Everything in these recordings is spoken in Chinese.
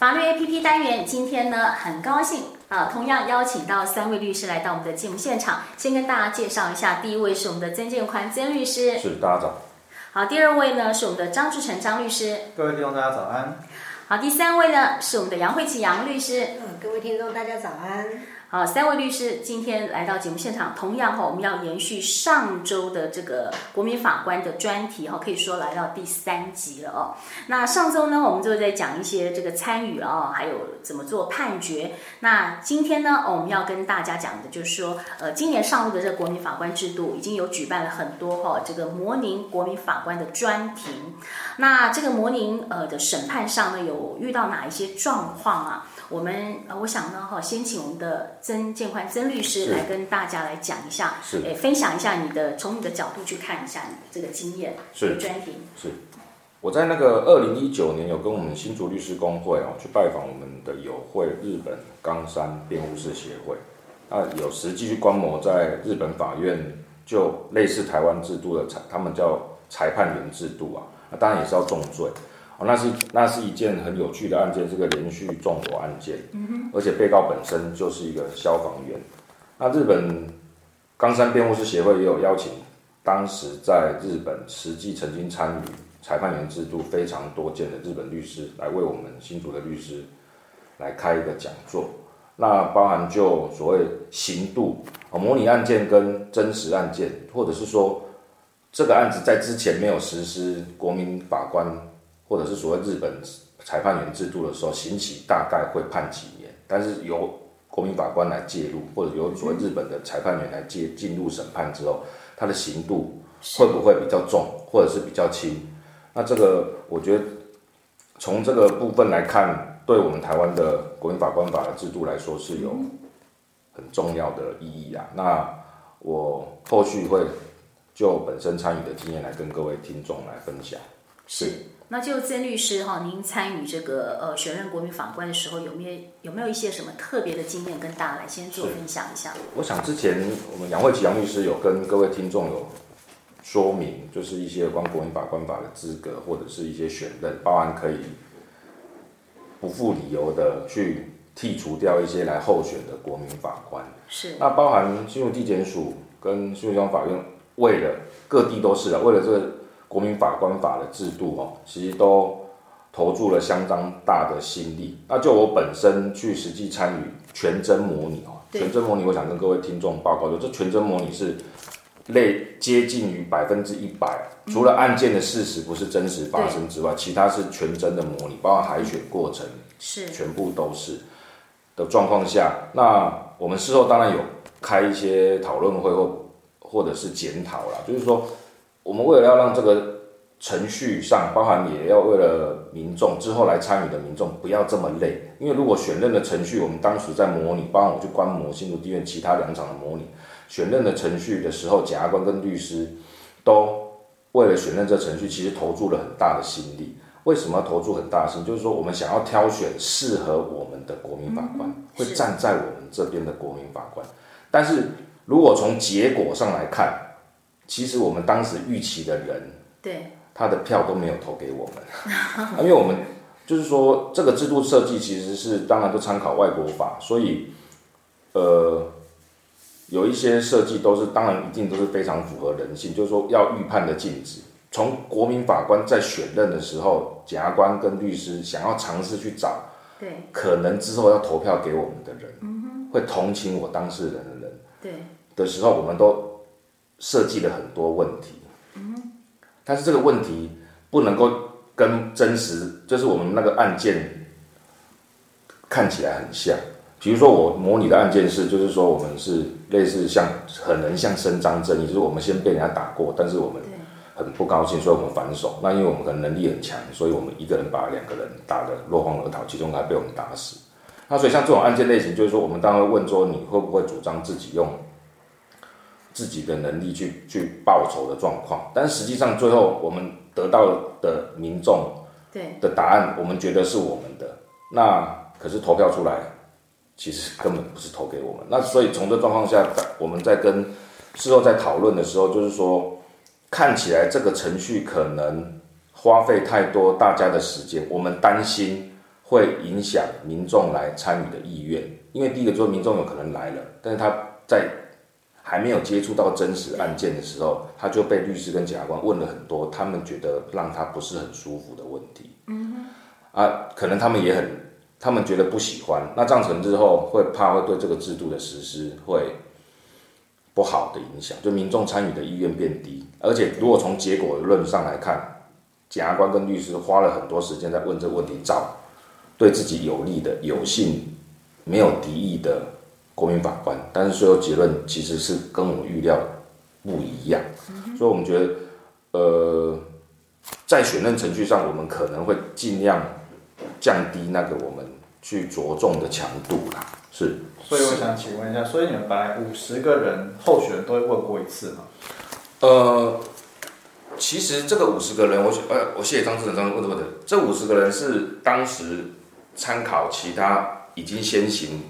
法律 APP 单元，今天呢很高兴啊，同样邀请到三位律师来到我们的节目现场。先跟大家介绍一下，第一位是我们的曾建宽曾律师，是大家早。好，第二位呢是我们的张志成张律师，各位听众大家早安。好，第三位呢是我们的杨慧琪杨律师，嗯，各位听众大家早安。好，三位律师今天来到节目现场，同样哈，我们要延续上周的这个国民法官的专题哈，可以说来到第三集了哦。那上周呢，我们就在讲一些这个参与啊，还有怎么做判决。那今天呢，我们要跟大家讲的就是说，呃，今年上路的这个国民法官制度已经有举办了很多哈，这个模拟国民法官的专庭。那这个模拟呃的审判上呢，有遇到哪一些状况啊？我们，我想呢，哈，先请我们的曾建宽曾律师来跟大家来讲一下，是，诶，分享一下你的从你的角度去看一下你的这个经验，是。专题。是，我在那个二零一九年有跟我们新竹律师工会哦去拜访我们的友会日本冈山辩护士协会，那有实际去观摩在日本法院就类似台湾制度的裁，他们叫裁判员制度啊，那当然也是要重罪。哦，那是那是一件很有趣的案件，是个连续纵火案件，嗯，而且被告本身就是一个消防员。那日本冈山辩护师协会也有邀请当时在日本实际曾经参与裁判员制度非常多见的日本律师来为我们新竹的律师来开一个讲座。那包含就所谓刑度啊，模拟案件跟真实案件，或者是说这个案子在之前没有实施国民法官。或者是所谓日本裁判员制度的时候，刑期大概会判几年，但是由国民法官来介入，或者由所谓日本的裁判员来介进入审判之后，他的刑度会不会比较重，或者是比较轻？那这个我觉得从这个部分来看，对我们台湾的国民法官法的制度来说是有很重要的意义啊。那我后续会就本身参与的经验来跟各位听众来分享。是。那就曾律师哈，您参与这个呃选任国民法官的时候，有没有有没有一些什么特别的经验跟大家来先做分享一下？我想之前我们杨慧琪杨律师有跟各位听众有说明，就是一些关国民法官法的资格或者是一些选任，包含可以不负理由的去剔除掉一些来候选的国民法官。是。那包含新竹地检署跟新竹地方法院，为了各地都是啊，为了这个。国民法官法的制度哦，其实都投注了相当大的心力。那就我本身去实际参与全真模拟哦，全真模拟，我想跟各位听众报告，就这全真模拟是类接近于百分之一百，除了案件的事实不是真实发生之外，其他是全真的模拟，包括海选过程是全部都是的状况下，那我们事后当然有开一些讨论会或或者是检讨啦，就是说。我们为了要让这个程序上，包含也要为了民众之后来参与的民众不要这么累，因为如果选任的程序，我们当时在模拟，包含我去观摩新竹地院其他两场的模拟选任的程序的时候，检察官跟律师都为了选任这程序，其实投注了很大的心力。为什么要投注很大的心？就是说我们想要挑选适合我们的国民法官，嗯、会站在我们这边的国民法官。但是如果从结果上来看，其实我们当时预期的人，对他的票都没有投给我们，因为我们就是说这个制度设计其实是当然都参考外国法，所以呃有一些设计都是当然一定都是非常符合人性，就是说要预判的禁止。从国民法官在选任的时候，检察官跟律师想要尝试去找，对，可能之后要投票给我们的人，嗯，会同情我当事人的人，对的时候，我们都。设计了很多问题，嗯，但是这个问题不能够跟真实，就是我们那个案件看起来很像。比如说我模拟的案件是，就是说我们是类似像很能像伸张正义，就是我们先被人家打过，但是我们很不高兴，所以我们反手。那因为我们可能能力很强，所以我们一个人把两个人打得落荒而逃，其中还被我们打死。那所以像这种案件类型，就是说我们当然会问说，你会不会主张自己用？自己的能力去去报仇的状况，但实际上最后我们得到的民众对的答案，我们觉得是我们的，那可是投票出来，其实根本不是投给我们。那所以从这状况下，我们在跟事后在讨论的时候，就是说看起来这个程序可能花费太多大家的时间，我们担心会影响民众来参与的意愿。因为第一个就是民众有可能来了，但是他在还没有接触到真实案件的时候，他就被律师跟检察官问了很多他们觉得让他不是很舒服的问题。嗯啊，可能他们也很，他们觉得不喜欢。那造成之后，会怕会对这个制度的实施会不好的影响，就民众参与的意愿变低。而且如果从结果论上来看，检察官跟律师花了很多时间在问这个问题，找对自己有利的、有信、没有敌意的。国民法官，但是最后结论其实是跟我预料不一样，嗯、所以我们觉得，呃，在选任程序上，我们可能会尽量降低那个我们去着重的强度啦。是，所以我想请问一下，所以你们本来五十个人候选人都会问过一次吗？呃，其实这个五十个人，我呃，我谢谢张志成张问的问的，这五十个人是当时参考其他已经先行。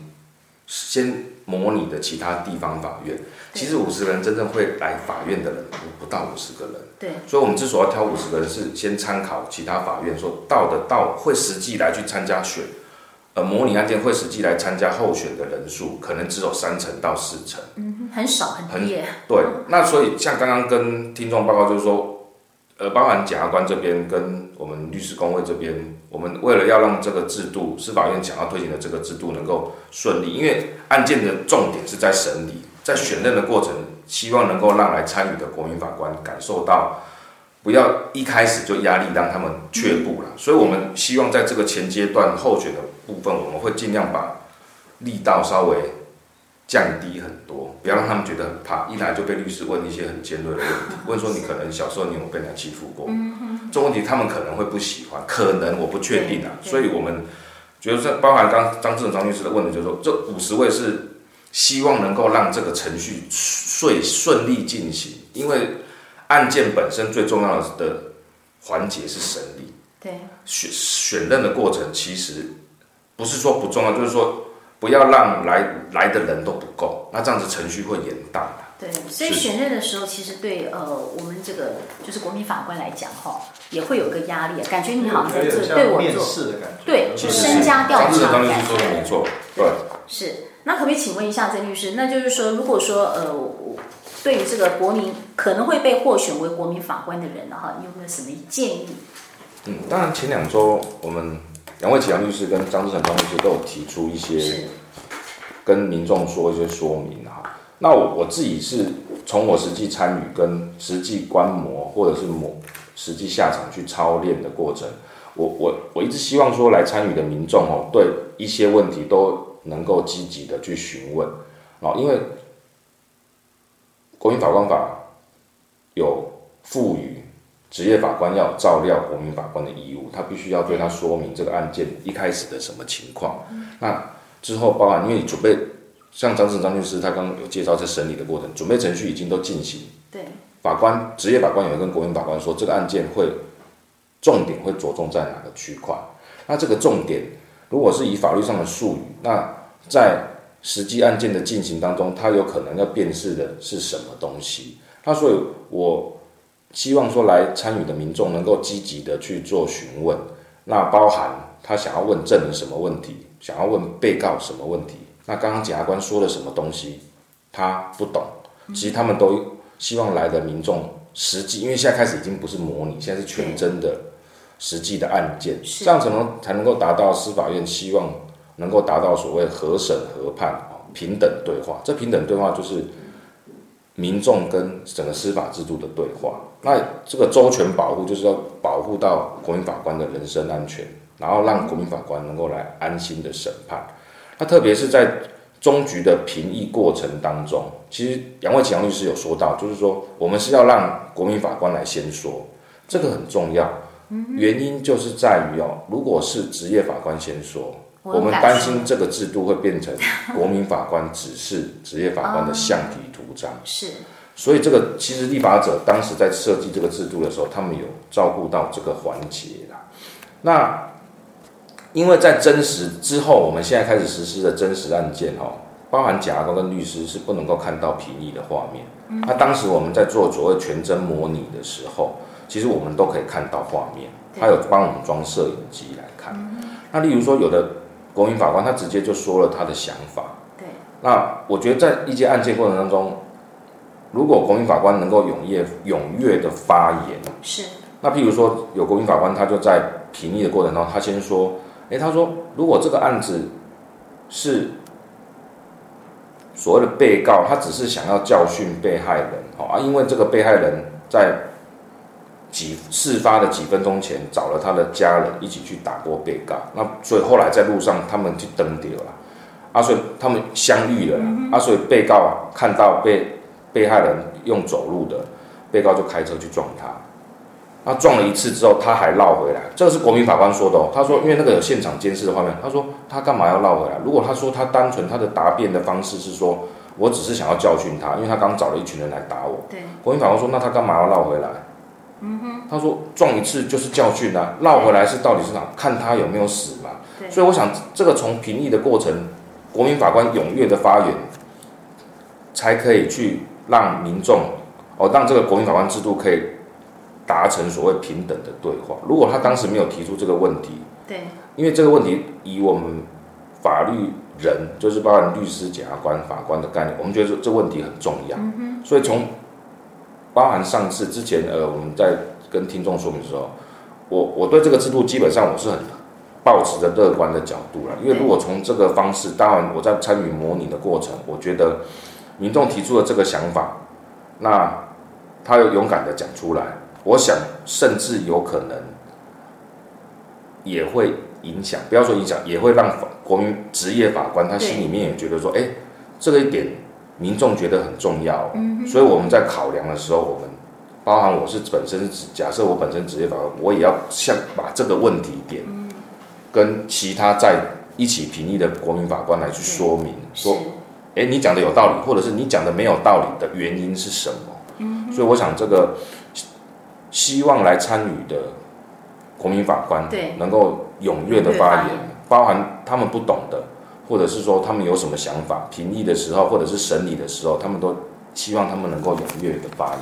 先模拟的其他地方法院，其实五十个人真正会来法院的人不不到五十个人。对，所以我们之所以要挑五十个人，是先参考其他法院说到的到会实际来去参加选，呃，模拟案件会实际来参加候选的人数，可能只有三成到四成。嗯，很少很低。对，那所以像刚刚跟听众报告就是说。呃，包含检察官这边跟我们律师公会这边，我们为了要让这个制度，司法院想要推行的这个制度能够顺利，因为案件的重点是在审理，在选任的过程，希望能够让来参与的国民法官感受到，不要一开始就压力让他们却步了。所以我们希望在这个前阶段候选的部分，我们会尽量把力道稍微。降低很多，不要让他们觉得很怕，一来就被律师问一些很尖锐的问题，问说你可能小时候你有被人家欺负过，这问题他们可能会不喜欢，可能我不确定啊，所以我们觉得这包含刚张志勇张律师的问题，就是说这五十位是希望能够让这个程序顺顺利进行，因为案件本身最重要的环节是审理，对，选选任的过程其实不是说不重要，就是说。不要让来来的人都不够，那这样子程序会延宕。对，所以选任的时候，其实对呃我们这个就是国民法官来讲哈，也会有一个压力，感觉你好像在这对我做对身家调查感觉。没错，对。是，那可不可以请问一下曾律师？那就是说，如果说呃，对于这个国民可能会被获选为国民法官的人的话，你有没有什么建议？嗯，当然前两周我们。两位启阳律师跟张志成张律师都有提出一些跟民众说一些说明哈。那我我自己是从我实际参与跟实际观摩或者是模实际下场去操练的过程，我我我一直希望说来参与的民众哦，对一些问题都能够积极的去询问啊，因为国民法官法有赋予。职业法官要照料国民法官的义务，他必须要对他说明这个案件一开始的什么情况。嗯、那之后包含因为你准备，像张志张律师他刚刚有介绍在审理的过程，准备程序已经都进行。对，法官职业法官也会跟国民法官说，这个案件会重点会着重在哪个区块。那这个重点如果是以法律上的术语，那在实际案件的进行当中，他有可能要辨识的是什么东西？那所以我。希望说来参与的民众能够积极的去做询问，那包含他想要问证人什么问题，想要问被告什么问题，那刚刚检察官说了什么东西，他不懂，其实他们都希望来的民众实际，因为现在开始已经不是模拟，现在是全真的实际的案件，这样才能才能够达到司法院希望能够达到所谓合审合判平等对话，这平等对话就是。民众跟整个司法制度的对话，那这个周全保护就是要保护到国民法官的人身安全，然后让国民法官能够来安心的审判。那特别是在终局的评议过程当中，其实两位启阳律师有说到，就是说我们是要让国民法官来先说，这个很重要。原因就是在于哦，如果是职业法官先说。我们担心这个制度会变成 国民法官只是职业法官的橡皮图章。是，所以这个其实立法者当时在设计这个制度的时候，他们有照顾到这个环节啦。那因为在真实之后，我们现在开始实施的真实案件哦，包含检察官跟律师是不能够看到评议的画面。那当时我们在做所谓全真模拟的时候，其实我们都可以看到画面，他有帮我们装摄影机来看。那例如说，有的国民法官他直接就说了他的想法。对。那我觉得在一些案件过程当中，如果国民法官能够踊跃踊跃的发言，是。那譬如说，有国民法官他就在评议的过程当中，他先说，哎，他说如果这个案子是所谓的被告，他只是想要教训被害人，哦啊，因为这个被害人在几事发的几分钟前找了他的家人一起去打过被告，那所以后来在路上他们去登掉了，啊，所以他们相遇了，啊，所以被告啊看到被被害人用走路的，被告就开车去撞他。他撞了一次之后，他还绕回来，这个是国民法官说的哦。他说，因为那个有现场监视的画面，他说他干嘛要绕回来？如果他说他单纯他的答辩的方式是说，我只是想要教训他，因为他刚找了一群人来打我。对。国民法官说，那他干嘛要绕回来？嗯哼。他说撞一次就是教训啊，绕回来是到底是哪？看他有没有死嘛。对。所以我想，这个从评议的过程，国民法官踊跃的发言，才可以去让民众哦，让这个国民法官制度可以。达成所谓平等的对话。如果他当时没有提出这个问题，对，因为这个问题以我们法律人，就是包含律师、检察官、法官的概念，我们觉得这这问题很重要。嗯、所以从包含上次之前，呃，我们在跟听众说明的时候，我我对这个制度基本上我是很抱持着乐观的角度了。因为如果从这个方式，当然我在参与模拟的过程，我觉得民众提出了这个想法，那他又勇敢的讲出来。我想，甚至有可能也会影响，不要说影响，也会让国民职业法官他心里面也觉得说，哎，这个一点民众觉得很重要。嗯，所以我们在考量的时候，我们包含我是本身是假设我本身职业法官，我也要像把这个问题点跟其他在一起评议的国民法官来去说明，说，哎，你讲的有道理，或者是你讲的没有道理的原因是什么？嗯，所以我想这个。希望来参与的国民法官，对，能够踊跃的发言，包含他们不懂的，或者是说他们有什么想法，评议的时候或者是审理的时候，他们都希望他们能够踊跃的发言。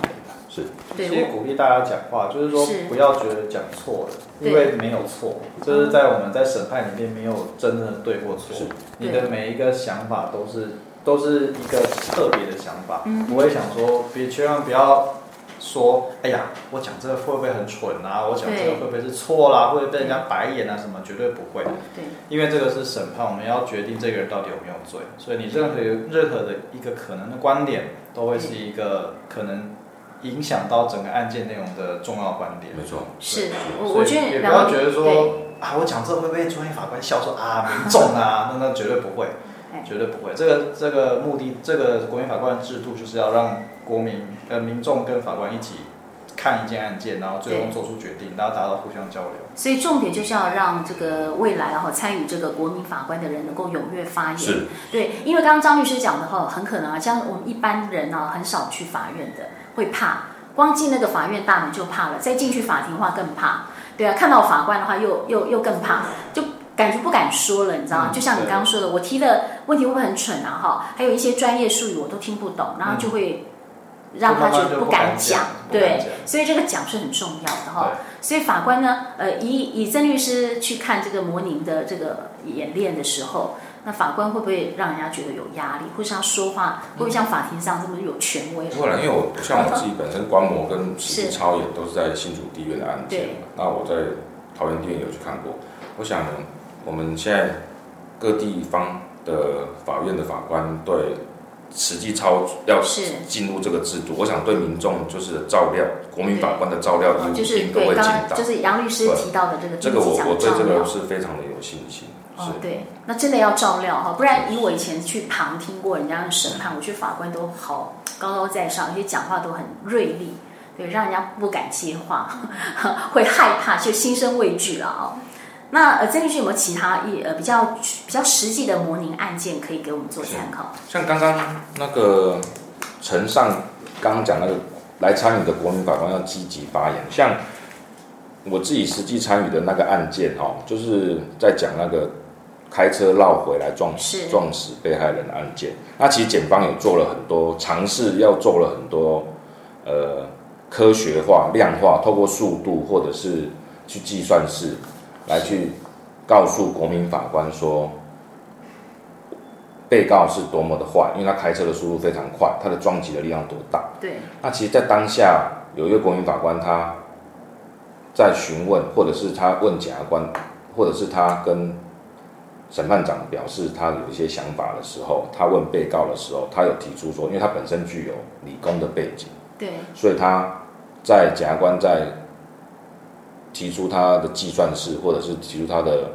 是，其实鼓励大家讲话，就是说不要觉得讲错了，因为没有错，就是在我们在审判里面没有真正的对或错，你的每一个想法都是都是一个特别的想法，不会想说别千万不要。说，哎呀，我讲这个会不会很蠢啊？我讲这个会不会是错啦？会不会被人家白眼啊？什么？绝对不会。对，因为这个是审判，我们要决定这个人到底有没有罪。所以你任何任何的一个可能的观点，都会是一个可能影响到整个案件内容的重要观点。没错，是。我觉得也不要觉得说啊，我讲这个会不会专业法官笑说啊，民众啊，那那绝对不会。绝对不会，这个这个目的，这个国民法官制度就是要让国民呃民众跟法官一起看一件案件，然后最终做出决定，然后达到互相交流。所以重点就是要让这个未来然后参与这个国民法官的人能够踊跃发言。是，对，因为刚刚张律师讲的话，很可能啊，像我们一般人呢，很少去法院的，会怕，光进那个法院大门就怕了，再进去法庭的话更怕，对啊，看到法官的话又又又更怕，就。感觉不敢说了，你知道吗？就像你刚刚说的，我提的问题会不会很蠢啊？哈，还有一些专业术语我都听不懂，然后就会让他觉得不敢讲。对，所以这个讲是很重要的哈。所以法官呢，呃，以以曾律师去看这个模拟的这个演练的时候，那法官会不会让人家觉得有压力，或是他说话会不会像法庭上这么有权威？不会，因为我像我自己本身观摩跟实际操演都是在新竹地院的案件，那我在桃园地院有去看过，我想。我们现在各地方的法院的法官对实际操要进入这个制度，我想对民众就是照料国民法官的照料义务一定都会尽到。就是杨律师提到的这个，这个我我对这个是非常的有信心。哦，对，那真的要照料哈，不然以我以前去旁听过人家的审判，我觉得法官都好高高在上，而且讲话都很锐利，对，让人家不敢接话，会害怕，就心生畏惧了啊。那呃，曾律师有没有其他一呃比较比较实际的模拟案件可以给我们做参考？像刚刚那个陈上刚刚讲那个来参与的国民法官要积极发言，像我自己实际参与的那个案件哦，就是在讲那个开车绕回来撞死撞死被害人的案件。那其实检方也做了很多尝试，要做了很多呃科学化、量化，透过速度或者是去计算式。来去告诉国民法官说，被告是多么的坏，因为他开车的速度非常快，他的撞击的力量多大。对。那其实，在当下有一位国民法官，他在询问，或者是他问检察官，或者是他跟审判长表示他有一些想法的时候，他问被告的时候，他有提出说，因为他本身具有理工的背景，对，所以他在检察官在提出他的计算式，或者是提出他的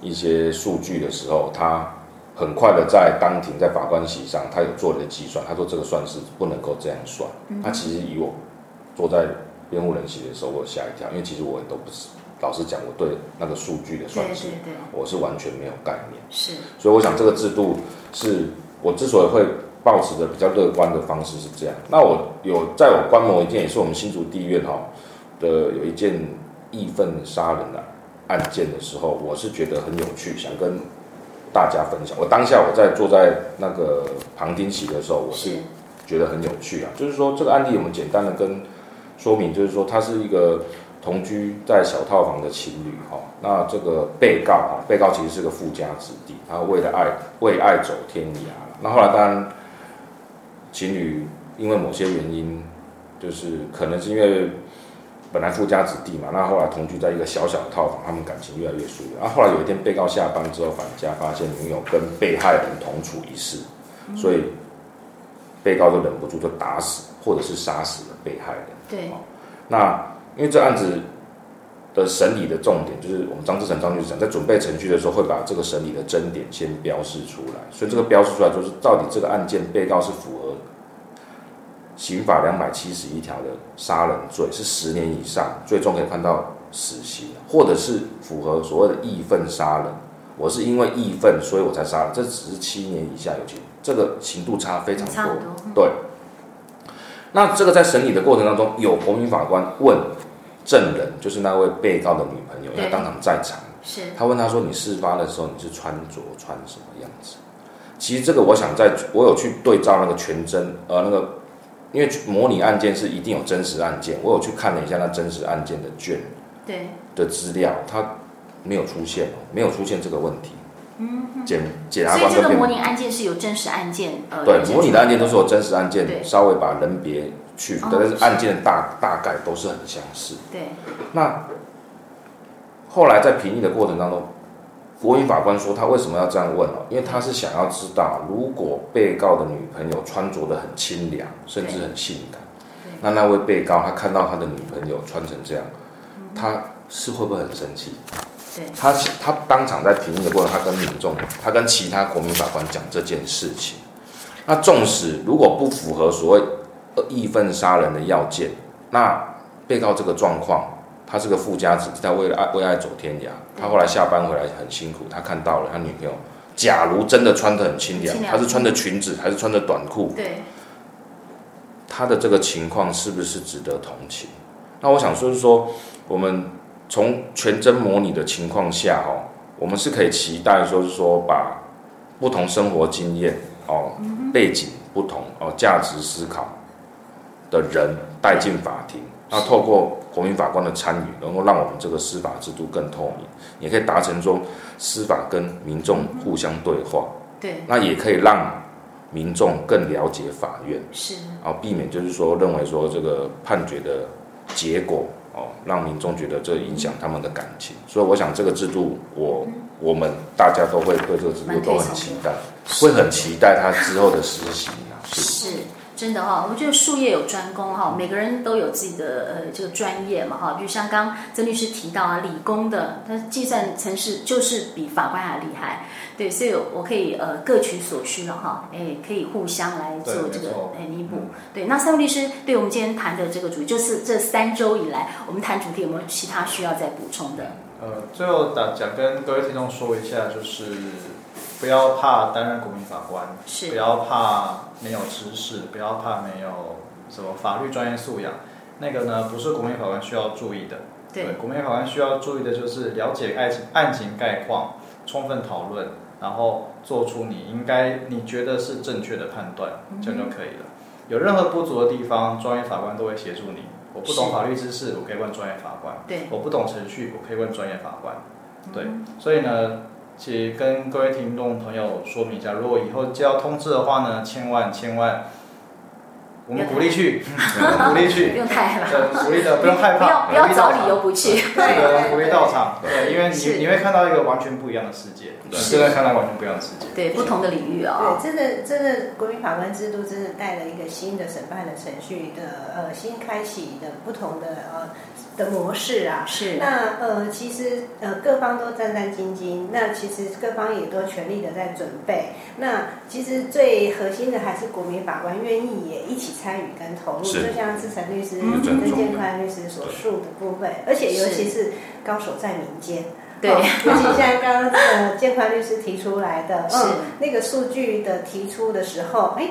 一些数据的时候，他。很快的，在当庭在法官席上，他有做了一个计算，他说这个算式不能够这样算。他其实以我坐在辩护人席的时候，我吓一跳，因为其实我也都不是，老实讲，我对那个数据的算式，我是完全没有概念。是，所以我想这个制度是我之所以会保持着比较乐观的方式是这样。那我有在我观摩一件，也是我们新竹地院哈的有一件义愤杀人的案件的时候，我是觉得很有趣，想跟。大家分享，我当下我在坐在那个旁听席的时候，我是觉得很有趣啊。就是说这个案例，我们简单的跟说明，就是说他是一个同居在小套房的情侣哈。那这个被告哈，被告其实是个富家子弟，他为了爱为爱走天涯。那后来当然情侣因为某些原因，就是可能是因为。本来富家子弟嘛，那后来同居在一个小小的套房，他们感情越来越疏远。然后后来有一天，被告下班之后返家，发现女友跟被害人同处一室，嗯、所以被告就忍不住就打死或者是杀死了被害人。对。那因为这案子的审理的重点，就是我们张志成张律师长在准备程序的时候，会把这个审理的争点先标示出来。所以这个标示出来，就是到底这个案件被告是符合。刑法两百七十一条的杀人罪是十年以上，最终可以判到死刑，或者是符合所谓的义愤杀人。我是因为义愤，所以我才杀人，这只是七年以下有期，这个刑度差非常多。多对。那这个在审理的过程当中，有国民法官问证人，就是那位被告的女朋友，她当场在场，是他问他说：“你事发的时候你是穿着穿什么样子？”其实这个我想在，我有去对照那个全真，呃，那个。因为模拟案件是一定有真实案件，我有去看了一下那真实案件的卷，对的资料，它没有出现，没有出现这个问题。嗯，检检察官所以这个模拟案件是有真实案件，呃，对，模拟的案件都是有真实案件，稍微把人别去，但是案件的大大概都是很相似。对，那后来在评议的过程当中。国民法官说：“他为什么要这样问哦？因为他是想要知道，如果被告的女朋友穿着的很清凉，甚至很性感，那那位被告他看到他的女朋友穿成这样，他是会不会很生气？对，他他当场在评议的过程，他跟民众，他跟其他国民法官讲这件事情。那纵使如果不符合所谓义愤杀人的要件，那被告这个状况。”他是个富家子弟，他为了爱为爱走天涯。他后来下班回来很辛苦，他看到了他女朋友，假如真的穿的很清凉，他是穿着裙子还是穿着短裤？对，他的这个情况是不是值得同情？那我想说是说，我们从全真模拟的情况下哦，我们是可以期待说是说把不同生活经验哦、背景不同哦、价值思考的人带进法庭。那透过国民法官的参与，能够让我们这个司法制度更透明，也可以达成说司法跟民众互相对话。对，那也可以让民众更了解法院，是，然后避免就是说认为说这个判决的结果哦，让民众觉得这影响他们的感情。所以我想这个制度，我我们大家都会对这个制度都很期待，会很期待它之后的实行。是。是真的哈，我觉得术业有专攻哈，每个人都有自己的呃这个专业嘛哈，就像刚刚曾律师提到啊，理工的他计算程式就是比法官还厉害，对，所以我可以呃各取所需了哈，哎，可以互相来做这个哎弥补。对，那三位律师对我们今天谈的这个主题，就是这三周以来我们谈主题有没有其他需要再补充的？呃，最后打讲跟各位听众说一下，就是。不要怕担任国民法官，是不要怕没有知识，不要怕没有什么法律专业素养。那个呢，不是国民法官需要注意的。对，对国民法官需要注意的就是了解案情案情概况，充分讨论，然后做出你应该你觉得是正确的判断，这样就可以了。有任何不足的地方，专业法官都会协助你。我不懂法律知识，我可以问专业法官。对，我不懂程序，我可以问专业法官。对，所以呢，其实跟各位听众朋友说明一下，如果以后接到通知的话呢，千万千万。我们鼓励去，鼓励去，不用太害怕。鼓励的不用害怕，不要不要找理由不去。对，鼓励到场。对，因为你你会看到一个完全不一样的世界，真的看到完全不一样的世界。对，不同的领域啊。对，真的真的，国民法官制度真的带了一个新的审判的程序的呃新开启的不同的呃。的模式啊，是。那呃，其实呃，各方都战战兢兢，那其实各方也都全力的在准备。那其实最核心的还是国民法官愿意也一起参与跟投入，就像志成律师、曾建宽律师所述的部分，而且尤其是高手在民间，对，尤其现在刚刚呃建宽律师提出来的，嗯，那个数据的提出的时候，哎。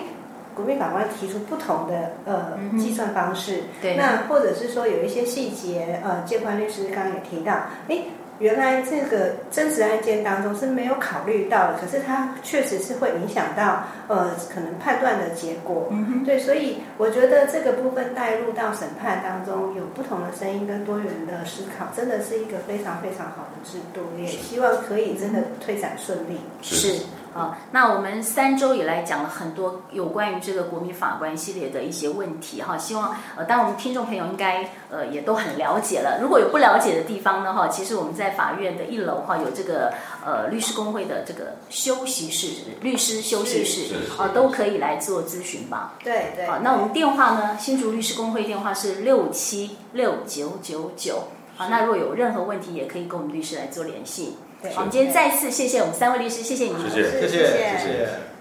国民法官提出不同的呃计算方式，嗯、对，那或者是说有一些细节，呃，建宽律师刚刚也提到，哎，原来这个真实案件当中是没有考虑到的，可是它确实是会影响到呃可能判断的结果，对，所以我觉得这个部分带入到审判当中，有不同的声音跟多元的思考，真的是一个非常非常好的制度，也希望可以真的推展顺利，是。是啊，那我们三周以来讲了很多有关于这个国民法官系列的一些问题哈，希望呃，当然我们听众朋友应该呃也都很了解了。如果有不了解的地方呢哈，其实我们在法院的一楼哈有这个呃律师工会的这个休息室，律师休息室啊都可以来做咨询吧。对对。好，那我们电话呢，新竹律师工会电话是六七六九九九。好，那如果有任何问题，也可以跟我们律师来做联系。好，我们今天再次谢谢我们三位律师，谢谢你们，谢谢，谢谢，谢谢。